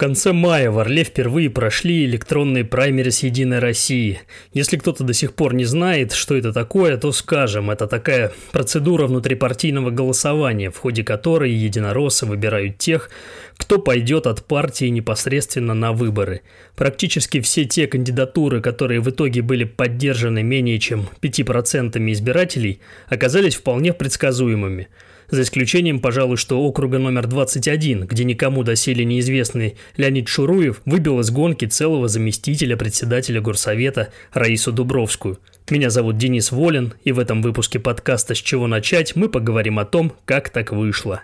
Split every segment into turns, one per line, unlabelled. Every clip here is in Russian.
конце мая в Орле впервые прошли электронные праймерис Единой России. Если кто-то до сих пор не знает, что это такое, то скажем, это такая процедура внутрипартийного голосования, в ходе которой единороссы выбирают тех, кто пойдет от партии непосредственно на выборы. Практически все те кандидатуры, которые в итоге были поддержаны менее чем 5% избирателей, оказались вполне предсказуемыми – за исключением, пожалуй, что округа номер 21, где никому доселе неизвестный Леонид Шуруев выбил из гонки целого заместителя председателя горсовета Раису Дубровскую. Меня зовут Денис Волин, и в этом выпуске подкаста «С чего начать» мы поговорим о том, как так вышло.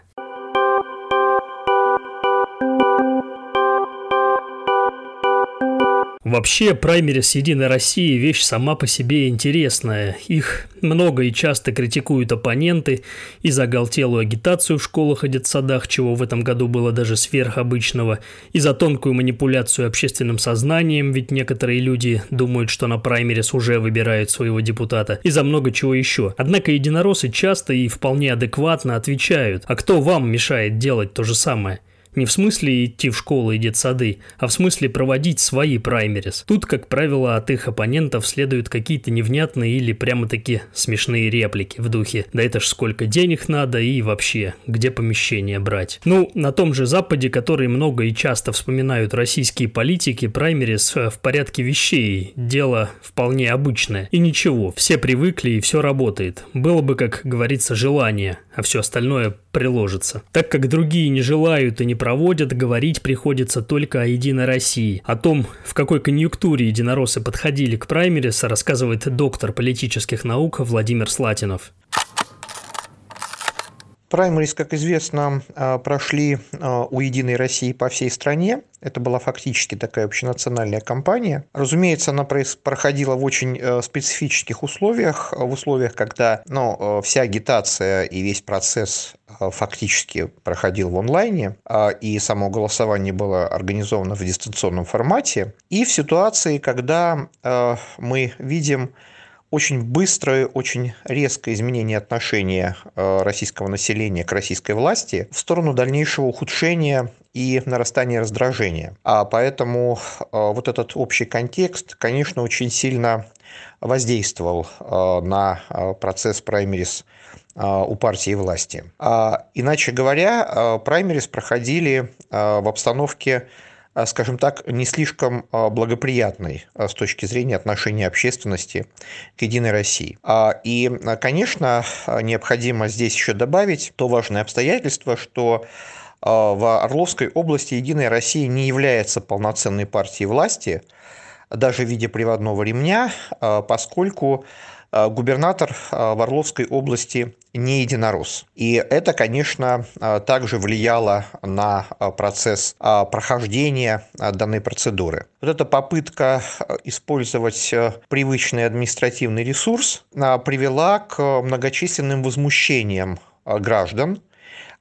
Вообще, праймерис Единой России – вещь сама по себе интересная. Их много и часто критикуют оппоненты и за оголтелую агитацию в школах и детсадах, чего в этом году было даже сверхобычного, и за тонкую манипуляцию общественным сознанием, ведь некоторые люди думают, что на праймерис уже выбирают своего депутата, и за много чего еще. Однако единороссы часто и вполне адекватно отвечают, а кто вам мешает делать то же самое? Не в смысле идти в школу и детсады, а в смысле проводить свои праймерис. Тут, как правило, от их оппонентов следуют какие-то невнятные или прямо-таки смешные реплики в духе «Да это ж сколько денег надо и вообще, где помещение брать?». Ну, на том же Западе, который много и часто вспоминают российские политики, праймерис э, в порядке вещей, дело вполне обычное. И ничего, все привыкли и все работает. Было бы, как говорится, желание, а все остальное приложится. Так как другие не желают и не проводят, говорить приходится только о Единой России. О том, в какой конъюнктуре единороссы подходили к праймерис, рассказывает доктор политических наук Владимир Слатинов.
Праймерис, как известно, а, прошли а, у «Единой России» по всей стране. Это была фактически такая общенациональная кампания. Разумеется, она проходила в очень э, специфических условиях, в условиях, когда ну, вся агитация и весь процесс фактически проходил в онлайне, а, и само голосование было организовано в дистанционном формате, и в ситуации, когда мы видим очень быстрое, очень резкое изменение отношения э, российского населения к российской власти в сторону дальнейшего ухудшения и нарастания раздражения. А поэтому э, вот этот общий контекст, конечно, очень сильно воздействовал э, на процесс праймерис у партии власти. А, иначе говоря, праймерис проходили в обстановке скажем так, не слишком а, благоприятной а, с точки зрения отношения общественности к «Единой России». И, конечно, необходимо здесь еще добавить то важное обстоятельство, что в Орловской области «Единая Россия» не является полноценной партией власти, даже в виде приводного ремня, поскольку губернатор э, в Орловской области не единорос. И это, конечно, э, также влияло на процесс прохождения данной процедуры. Вот эта попытка использовать привычный административный ресурс привела к многочисленным возмущениям граждан,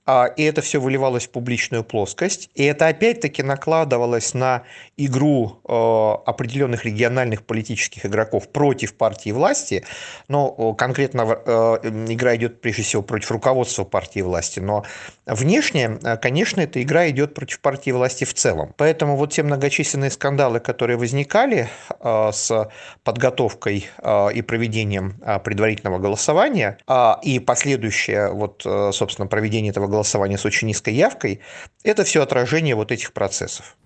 и это все выливалось в публичную плоскость. И это опять-таки накладывалось на игру э, определенных региональных политических игроков против партии власти. Но конкретно э, игра идет прежде всего против руководства партии власти. Но внешне, э, конечно, эта игра идет против партии власти в целом. Поэтому вот те многочисленные скандалы, которые возникали с подготовкой и проведением предварительного голосования и последующее, вот, собственно, проведение этого голосования с очень низкой явкой, это все отражение вот этих процессов.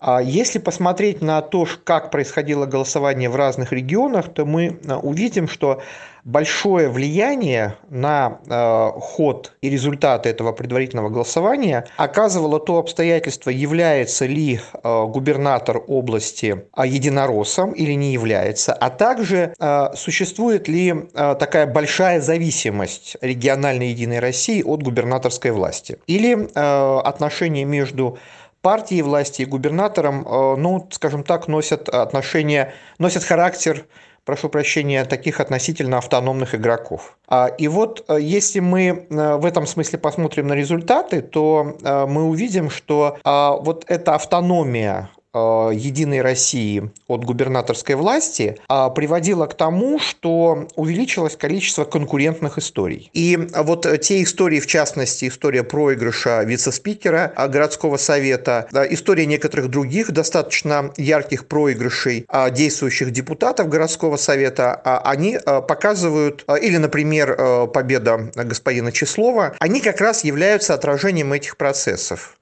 А если посмотреть на то, как происходило голосование в разных регионах, то мы а, увидим, что большое влияние на э, ход и результаты этого предварительного голосования оказывало то обстоятельство, является ли э, губернатор области э, единороссом или не является, а также э, существует ли э, такая большая зависимость региональной Единой России от губернаторской власти или э, отношения между партии власти и губернатором, э, ну, скажем так, носят отношения, носят характер прошу прощения, таких относительно автономных игроков. А, и вот э, если мы э, в этом смысле посмотрим на результаты, то мы увидим, что а, вот эта автономия Единой России от губернаторской власти э, приводило к тому, что увеличилось количество конкурентных историй. И вот те истории, в частности, история проигрыша вице-спикера городского совета, история некоторых других достаточно ярких проигрышей действующих депутатов городского совета, они показывают, или, например, победа господина Числова, они как раз являются отражением этих процессов.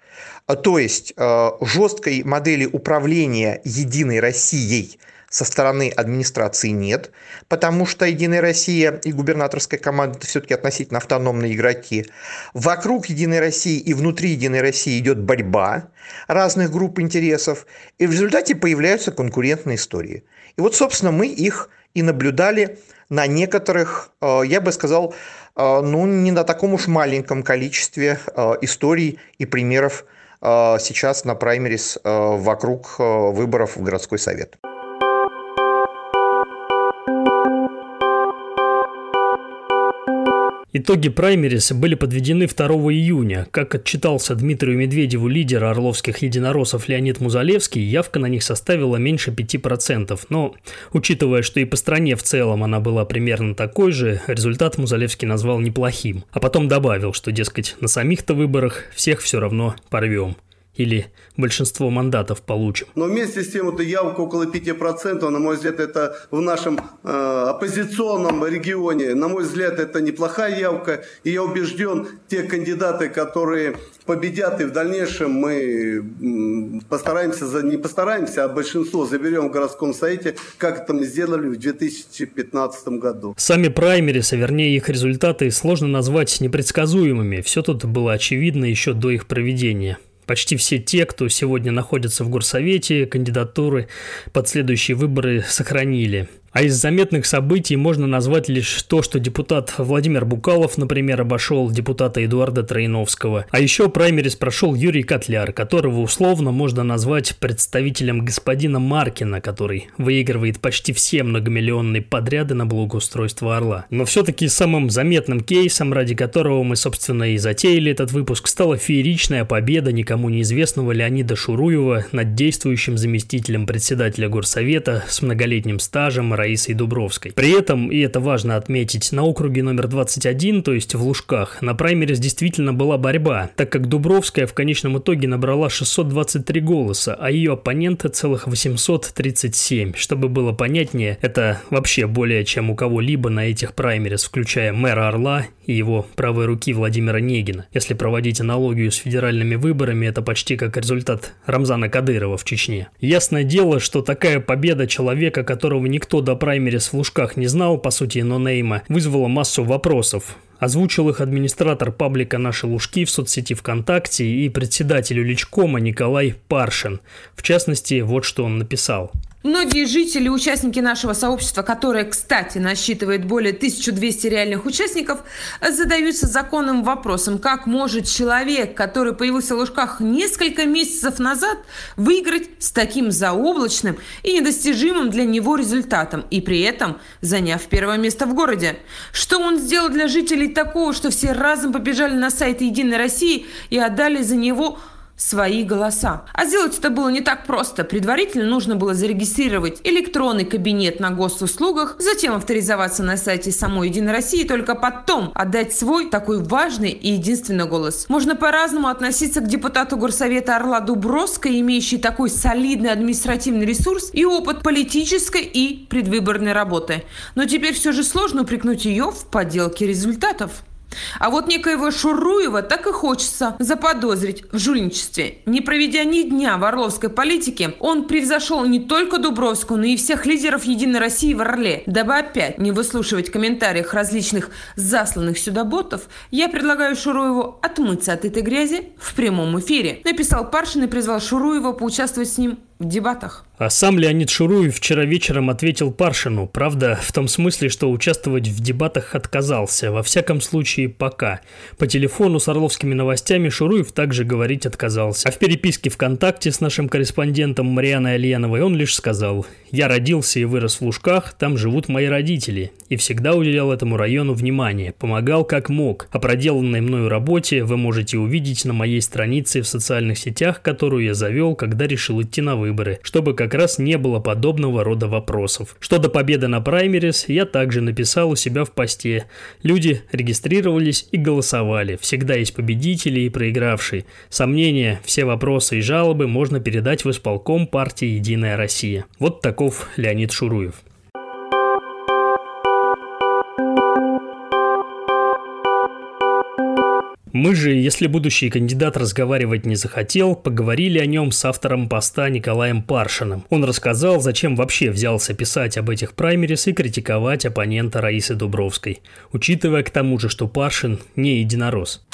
А, то есть э, жесткой модели управления Единой Россией со стороны администрации нет, потому что Единая Россия и губернаторская команда это все-таки относительно автономные игроки. Вокруг Единой России и внутри Единой России идет борьба разных групп интересов, и в результате появляются конкурентные истории. И вот, собственно, мы их и наблюдали на некоторых, э, я бы сказал, ну, не на таком уж маленьком количестве историй и примеров сейчас на праймерис э, вокруг э, выборов в городской совет.
Итоги праймериса были подведены 2 июня. Как отчитался Дмитрию Медведеву лидер орловских единороссов Леонид Музалевский, явка на них составила меньше 5%. Но, учитывая, что и по стране в целом она была примерно такой же, результат Музалевский назвал неплохим. А потом добавил, что, дескать, на самих-то выборах всех все равно порвем или большинство мандатов получим.
Но вместе с тем, эта явка около 5%, на мой взгляд, это в нашем э, оппозиционном регионе, на мой взгляд, это неплохая явка. И я убежден, те кандидаты, которые победят, и в дальнейшем мы постараемся, не постараемся, а большинство заберем в городском совете, как это мы сделали в 2015 году.
Сами праймерис, а вернее их результаты, сложно назвать непредсказуемыми. Все тут было очевидно еще до их проведения. Почти все те, кто сегодня находится в горсовете, кандидатуры под следующие выборы сохранили. А из заметных событий можно назвать лишь то, что депутат Владимир Букалов, например, обошел депутата Эдуарда Троиновского. А еще праймерис прошел Юрий Котляр, которого условно можно назвать представителем господина Маркина, который выигрывает почти все многомиллионные подряды на благоустройство Орла. Но все-таки самым заметным кейсом, ради которого мы, собственно, и затеяли этот выпуск, стала фееричная победа никому неизвестного Леонида Шуруева над действующим заместителем председателя горсовета с многолетним стажем Раисой Дубровской. При этом, и это важно отметить, на округе номер 21, то есть в Лужках, на праймерис действительно была борьба, так как Дубровская в конечном итоге набрала 623 голоса, а ее оппоненты целых 837. Чтобы было понятнее, это вообще более чем у кого-либо на этих праймерис, включая мэра Орла и его правой руки Владимира Негина. Если проводить аналогию с федеральными выборами, это почти как результат Рамзана Кадырова в Чечне. Ясное дело, что такая победа человека, которого никто до праймерис в Лужках не знал, по сути, нонейма, вызвала массу вопросов. Озвучил их администратор паблика «Наши Лужки» в соцсети ВКонтакте и председатель Уличкома Николай Паршин. В частности, вот что он написал –
Многие жители, участники нашего сообщества, которое, кстати, насчитывает более 1200 реальных участников, задаются законным вопросом, как может человек, который появился в Лужках несколько месяцев назад, выиграть с таким заоблачным и недостижимым для него результатом, и при этом заняв первое место в городе. Что он сделал для жителей такого, что все разом побежали на сайт «Единой России» и отдали за него – свои голоса. А сделать это было не так просто. Предварительно нужно было зарегистрировать электронный кабинет на госуслугах, затем авторизоваться на сайте самой Единой России, и только потом отдать свой такой важный и единственный голос. Можно по-разному относиться к депутату Горсовета Орла Дубровской, имеющей такой солидный административный ресурс и опыт политической и предвыборной работы. Но теперь все же сложно упрекнуть ее в подделке результатов. А вот некоего Шуруева так и хочется заподозрить в жульничестве. Не проведя ни дня в орловской политике, он превзошел не только Дубровскую, но и всех лидеров «Единой России» в Орле. Дабы опять не выслушивать комментариях различных засланных сюда ботов, я предлагаю Шуруеву отмыться от этой грязи в прямом эфире. Написал Паршин и призвал Шуруева поучаствовать с ним в дебатах.
А сам Леонид Шуруев вчера вечером ответил Паршину, правда, в том смысле, что участвовать в дебатах отказался, во всяком случае пока. По телефону с Орловскими новостями Шуруев также говорить отказался. А в переписке ВКонтакте с нашим корреспондентом Марианой Альяновой он лишь сказал «Я родился и вырос в Лужках, там живут мои родители, и всегда уделял этому району внимание, помогал как мог. О проделанной мною работе вы можете увидеть на моей странице в социальных сетях, которую я завел, когда решил идти на выборы, чтобы как раз не было подобного рода вопросов. Что до победы на праймерис, я также написал у себя в посте. Люди регистрировались и голосовали. Всегда есть победители и проигравшие. Сомнения, все вопросы и жалобы можно передать в исполком партии «Единая Россия». Вот таков Леонид Шуруев. Мы же, если будущий кандидат разговаривать не захотел, поговорили о нем с автором поста Николаем Паршиным. Он рассказал, зачем вообще взялся писать об этих праймерис и критиковать оппонента Раисы Дубровской, учитывая к тому же, что Паршин не единорос.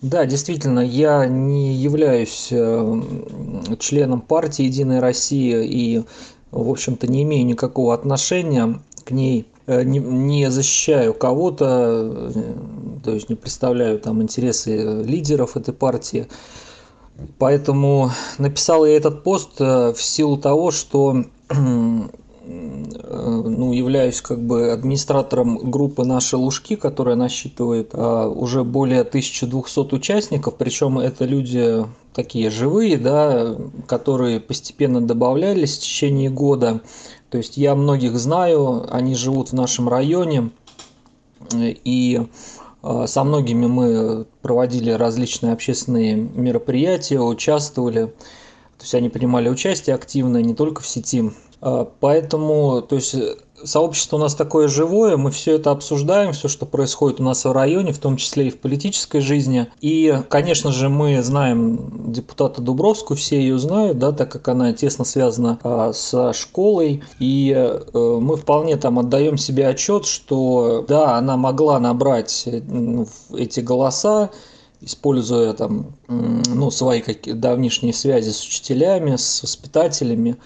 Да, действительно, я не являюсь э, членом партии «Единая Россия» и, в общем-то, не имею никакого отношения к ней не, не защищаю кого-то, э, то есть не представляю там интересы лидеров этой партии. Поэтому написал я этот пост э, в силу того, что ну, являюсь как бы администратором группы «Наши Лужки», которая насчитывает а, уже более 1200 участников, причем это люди такие живые, да, которые постепенно добавлялись в течение года. То есть я многих знаю, они живут в нашем районе, и а, со многими мы проводили различные общественные мероприятия, участвовали. То есть они принимали участие активно не только в сети. А, поэтому, то есть сообщество у нас такое живое, мы все это обсуждаем, все, что происходит у нас в районе, в том числе и в политической жизни. И, конечно же, мы знаем депутата Дубровскую, все ее знают, да, так как она тесно связана а, с школой. И а, мы вполне там отдаем себе отчет, что да, она могла набрать ну, эти голоса, используя там, ну, свои какие давнишние связи с учителями, с воспитателями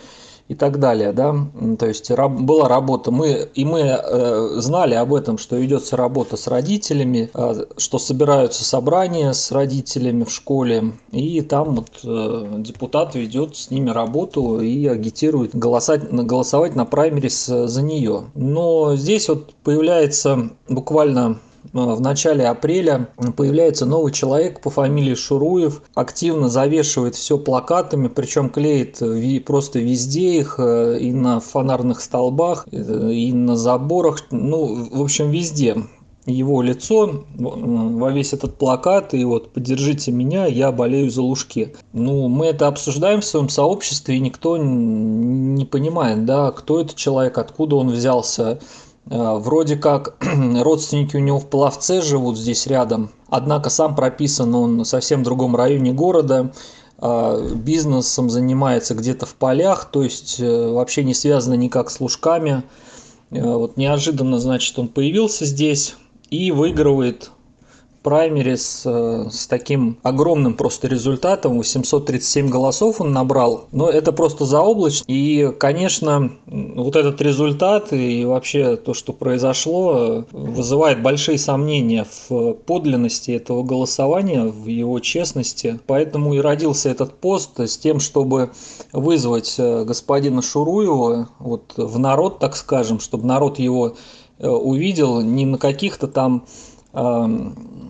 и так далее, да, то есть раб, была работа, мы, и мы э, знали об этом, что ведется работа с родителями, э, что собираются собрания с родителями в школе, и там вот э, депутат ведет с ними работу и агитирует голосать, голосовать на праймерис за нее. Но здесь вот появляется буквально Э, в начале апреля появляется новый человек по фамилии Шуруев, активно завешивает все плакатами, причем клеит просто везде их, э, и на фонарных столбах, э, и на заборах, ну, в общем, везде его лицо во весь этот плакат и вот поддержите меня, я болею за лужки. Ну, мы это обсуждаем в своем сообществе, и никто не понимает, да, кто это человек, откуда он взялся, Э, вроде как родственники у него в Пловце живут здесь рядом, однако сам прописан он в совсем другом районе города, э, бизнесом занимается где-то в полях, то есть э, вообще не связано никак с лужками. Вот неожиданно, значит, он появился здесь и выигрывает праймерис э, с таким огромным просто результатом, 837 голосов он набрал, но это просто заоблачно. И, конечно, вот этот результат и вообще то, что произошло, вызывает большие сомнения в подлинности этого голосования, в его честности. Поэтому и родился этот пост с тем, чтобы вызвать э, господина Шуруева вот, в народ, так скажем, чтобы народ его э, увидел не на каких-то там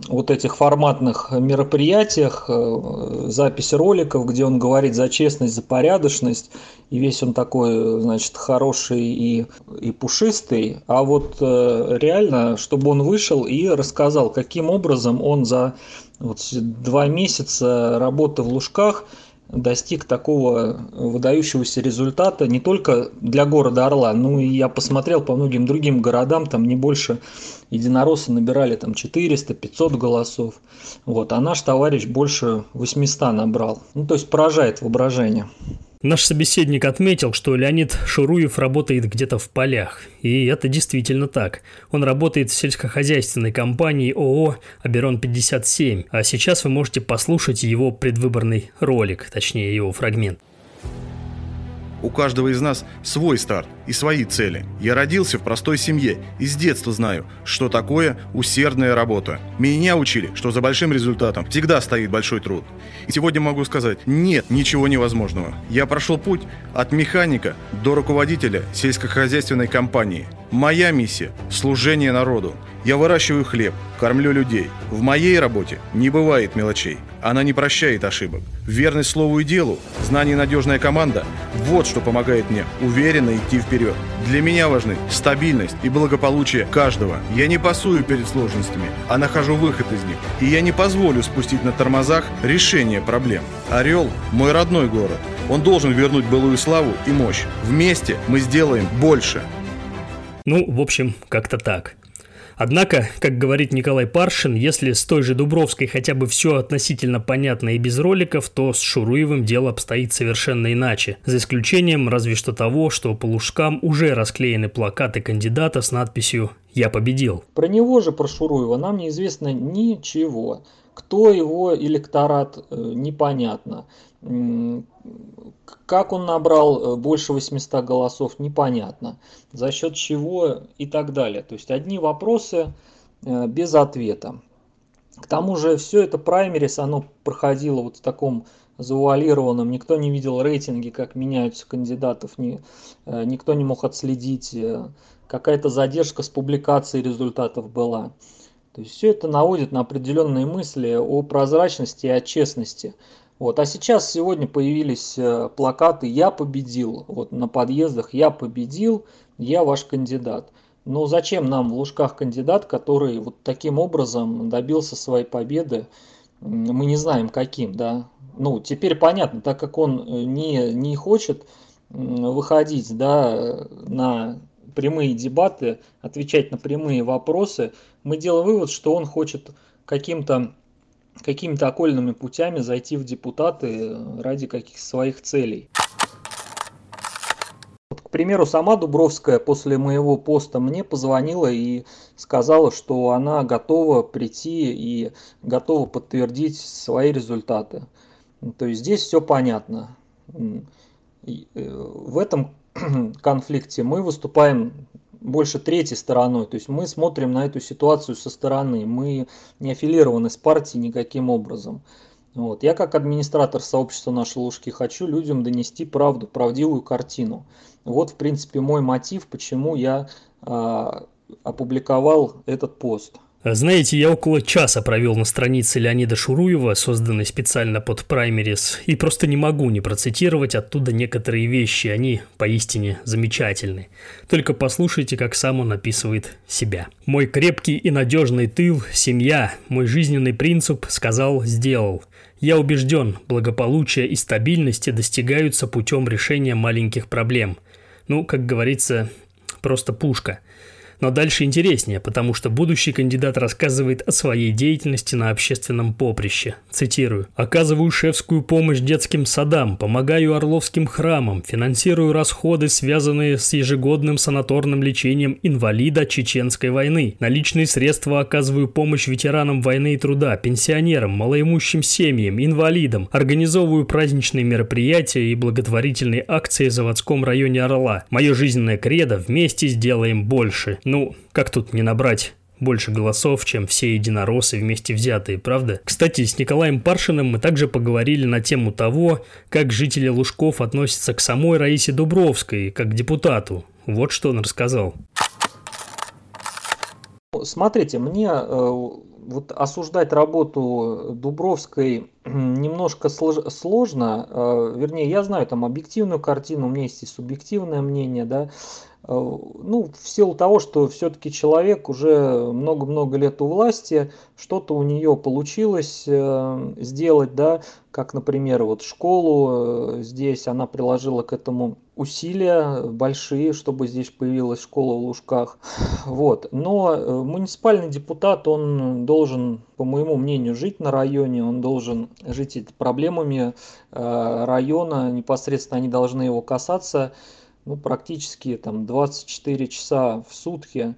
вот этих форматных мероприятиях, э, запись роликов, где он говорит за честность, за порядочность, и весь он такой, значит, хороший и, и пушистый, а вот э, реально, чтобы он вышел и рассказал, каким образом он за вот два месяца работы в Лужках – достиг такого выдающегося результата не только для города Орла, но и я посмотрел по многим другим городам, там не больше единороссы набирали там 400-500 голосов, вот, а наш товарищ больше 800 набрал. Ну, то есть поражает воображение.
Наш собеседник отметил, что Леонид Шуруев работает где-то в полях. И это действительно так. Он работает в сельскохозяйственной компании ООО «Аберон-57». А сейчас вы можете послушать его предвыборный ролик, точнее его фрагмент.
У каждого из нас свой старт и свои цели. Я родился в простой семье и с детства знаю, что такое усердная работа. Меня учили, что за большим результатом всегда стоит большой труд. И сегодня могу сказать, нет ничего невозможного. Я прошел путь от механика до руководителя сельскохозяйственной компании. Моя миссия – служение народу. Я выращиваю хлеб, кормлю людей. В моей работе не бывает мелочей. Она не прощает ошибок. Верность слову и делу, знание и надежная команда – вот что помогает мне уверенно идти вперед. Для меня важны стабильность и благополучие каждого. Я не пасую перед сложностями, а нахожу выход из них. И я не позволю спустить на тормозах решение проблем. Орел – мой родной город. Он должен вернуть былую славу и мощь. Вместе мы сделаем больше.
Ну, в общем, как-то так. Однако, как говорит Николай Паршин, если с той же Дубровской хотя бы все относительно понятно и без роликов, то с Шуруевым дело обстоит совершенно иначе. За исключением разве что того, что по лужкам уже расклеены плакаты кандидата с надписью «Я победил».
Про него же, про Шуруева, нам неизвестно ничего. Кто его электорат, э, непонятно. Как он набрал э, больше 800 голосов, непонятно. За счет чего и так далее. То есть одни вопросы э, без ответа. К тому же все это праймерис, оно проходило вот в таком завуалированном, никто не видел рейтинги, как меняются кандидатов, ни, э, никто не мог отследить, какая-то задержка с публикацией результатов была. То есть все это наводит на определенные мысли о прозрачности и о честности вот. А сейчас сегодня появились э, плакаты «Я победил». Вот на подъездах «Я победил», «Я ваш кандидат». Но зачем нам в Лужках кандидат, который вот таким образом добился своей победы? Мы не знаем каким, да. Ну, теперь понятно, так как он э, не, не хочет выходить, да, на прямые дебаты, отвечать на прямые вопросы, мы делаем вывод, что он хочет каким-то какими-то окольными путями зайти в депутаты ради каких-то своих целей. Вот, к примеру, сама Дубровская после моего поста мне позвонила и сказала, что она готова прийти и готова подтвердить свои результаты. То есть здесь все понятно. Э, в этом конфликте мы выступаем больше третьей стороной. То есть мы смотрим на эту ситуацию со стороны. Мы не аффилированы с партией никаким образом. Вот. Я как администратор сообщества «Наши лужки» хочу людям донести правду, правдивую картину. Вот, в принципе, мой мотив, почему я э, опубликовал этот пост.
Знаете, я около часа провел на странице Леонида Шуруева, созданной специально под праймерис, и просто не могу не процитировать оттуда некоторые вещи, они поистине замечательны. Только послушайте, как сам он описывает себя. «Мой крепкий и надежный тыл, семья, мой жизненный принцип сказал, сделал. Я убежден, благополучие и стабильность достигаются путем решения маленьких проблем. Ну, как говорится, просто пушка – но дальше интереснее, потому что будущий кандидат рассказывает о своей деятельности на общественном поприще. Цитирую. «Оказываю шефскую помощь детским садам, помогаю Орловским храмам, финансирую расходы, связанные с ежегодным санаторным лечением инвалида Чеченской войны. Наличные средства оказываю помощь ветеранам войны и труда, пенсионерам, малоимущим семьям, инвалидам. Организовываю праздничные мероприятия и благотворительные акции в заводском районе Орла. Мое жизненное кредо «Вместе сделаем больше». Ну, как тут не набрать больше голосов, чем все единороссы вместе взятые, правда? Кстати, с Николаем Паршиным мы также поговорили на тему того, как жители Лужков относятся к самой Раисе Дубровской, как к депутату. Вот что он рассказал.
Смотрите, мне э, вот осуждать работу Дубровской немножко слож, сложно. Э, вернее, я знаю там объективную картину, у меня есть и субъективное мнение, да. Э, ну, в силу того, что все-таки человек уже много-много лет у власти, что-то у нее получилось э, сделать, да, как, например, вот школу здесь она приложила к этому усилия большие, чтобы здесь появилась школа в Лужках. Вот. Но муниципальный депутат, он должен, по моему мнению, жить на районе, он должен жить проблемами района, непосредственно они должны его касаться ну, практически там 24 часа в сутки,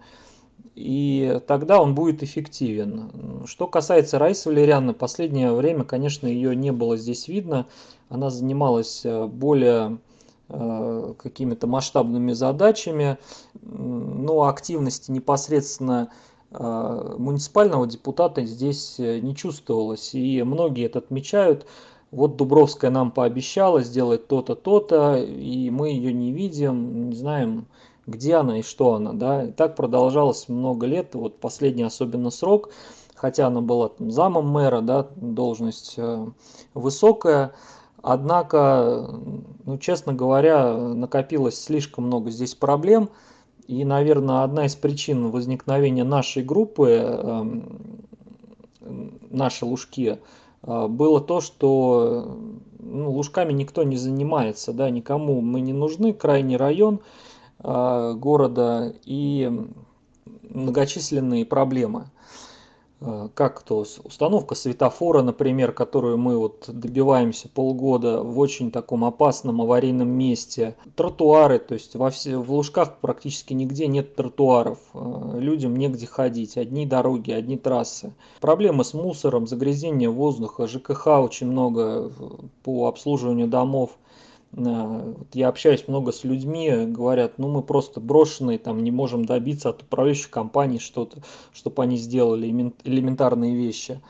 и тогда он будет эффективен. Что касается Раисы Валерьяны, последнее время, конечно, ее не было здесь видно. Она занималась э, более какими-то масштабными задачами, но активности непосредственно муниципального депутата здесь не чувствовалось. И многие это отмечают. Вот Дубровская нам пообещала сделать то-то, то-то, и мы ее не видим, не знаем, где она и что она. Да? И так продолжалось много лет. Вот последний особенно срок – хотя она была там, замом мэра, да, должность э, высокая, однако, ну, честно говоря, накопилось слишком много здесь проблем, и, наверное, одна из причин возникновения нашей группы, эм, наши лужки, э, было то, что ну, лужками никто не занимается, да, никому мы не нужны, крайний район э, города и многочисленные проблемы. Э, как то установка светофора, например, которую мы вот добиваемся полгода в очень таком опасном аварийном месте, тротуары, то есть во все, в Лужках практически нигде нет тротуаров, э, людям негде ходить, одни дороги, одни трассы. Проблемы с мусором, загрязнение воздуха, ЖКХ очень много э, по обслуживанию домов – я общаюсь много с людьми, говорят, ну мы просто брошенные, там не можем добиться от управляющих компаний что-то, чтобы они сделали элементарные вещи.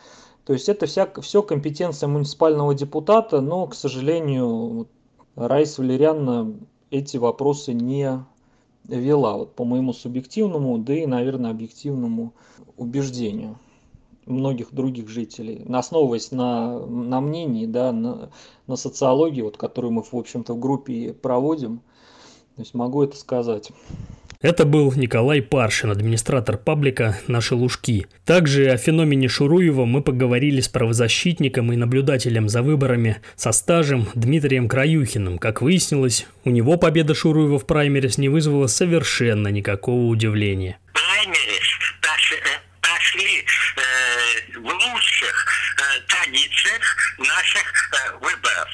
То есть это вся, все компетенция муниципального депутата, но, к сожалению, Раиса Валерьяновна эти вопросы не вела, вот по моему субъективному, да и, наверное, объективному убеждению многих других жителей, основываясь на, на мнении, да, на, на социологии, вот, которую мы, в общем-то, в группе проводим. То есть могу это сказать.
Это был Николай Паршин, администратор паблика «Наши лужки». Также о феномене Шуруева мы поговорили с правозащитником и наблюдателем за выборами со стажем Дмитрием Краюхиным. Как выяснилось, у него победа Шуруева в праймерис не вызвала совершенно никакого удивления.
Праймерис пошли э, в лучших э, традициях наших э, выборов.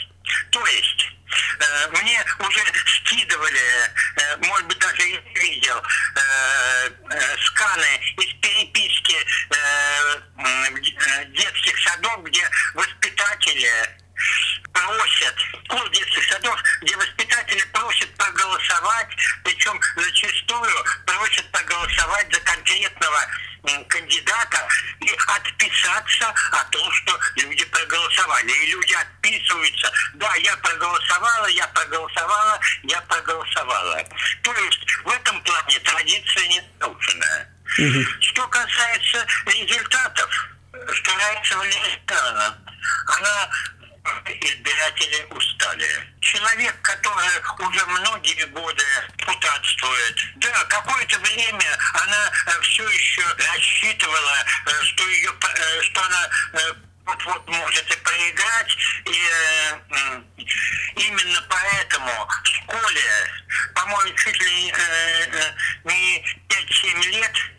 То есть э, мне уже скидывали, э, может быть, даже я видел э, э, сканы из переписки э, э, детских садов, где воспитатели просят, клуб детских садов, где воспитатели просят проголосовать, причем зачастую просят проголосовать за конкретного кандидата и отписаться о том, что люди проголосовали. И люди отписываются, да, я проголосовала, я проголосовала, я проголосовала. То есть в этом плане традиция не нарушена. Угу. Что касается результатов, что нравится Валерия она избиратели устали. Человек, который уже многие годы депутатствует, да, какое-то время она э, все еще рассчитывала, э, что ее, э, что она вот-вот может и проиграть. И именно поэтому в школе, по-моему, чуть ли не 5-7 лет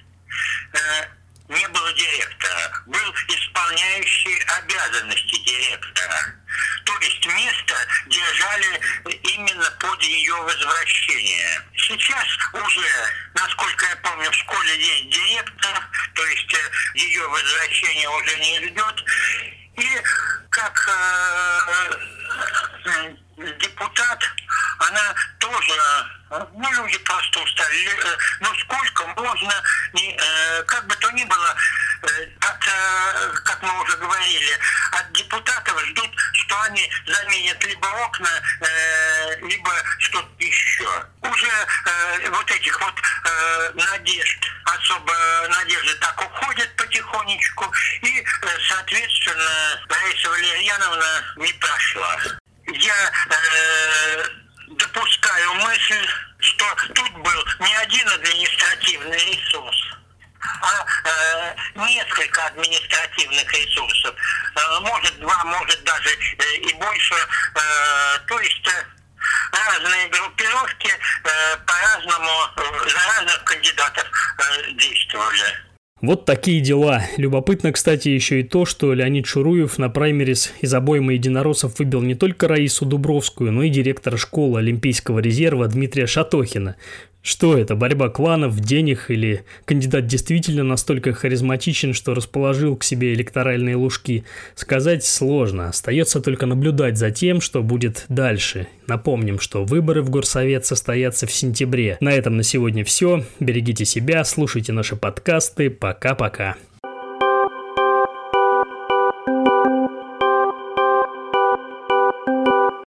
не было директора, был исполняющий обязанности директора. То есть место держали именно под ее возвращение. Сейчас уже, насколько я помню, в школе есть директор, то есть э, ее возвращение уже не ждет. И как э, э депутат, она тоже, ну, люди просто устали. Э, ну, сколько можно, э, как бы то ни было, э, от, как мы уже говорили, от депутатов ждут, что они заменят либо окна, либо что-то еще. Уже вот этих вот надежд, особо надежды так уходят потихонечку, и, соответственно, Раиса Валерьяновна не прошла я допускаю мысль, что тут был не один административный ресурс, а э, несколько административных ресурсов. Э, может два, может даже э, и больше. Э, то есть э, разные группировки э, по-разному э, за разных кандидатов э, действовали.
Вот такие дела. Любопытно, кстати, еще и то, что Леонид Шуруев на праймерис из обоймы единороссов выбил не только Раису Дубровскую, но и директора школы Олимпийского резерва Дмитрия Шатохина. Что это, борьба кланов, денег или кандидат действительно настолько харизматичен, что расположил к себе электоральные лужки? Сказать сложно, остается только наблюдать за тем, что будет дальше. Напомним, что выборы в Горсовет состоятся в сентябре. На этом на сегодня все. Берегите себя, слушайте наши подкасты. Пока-пока.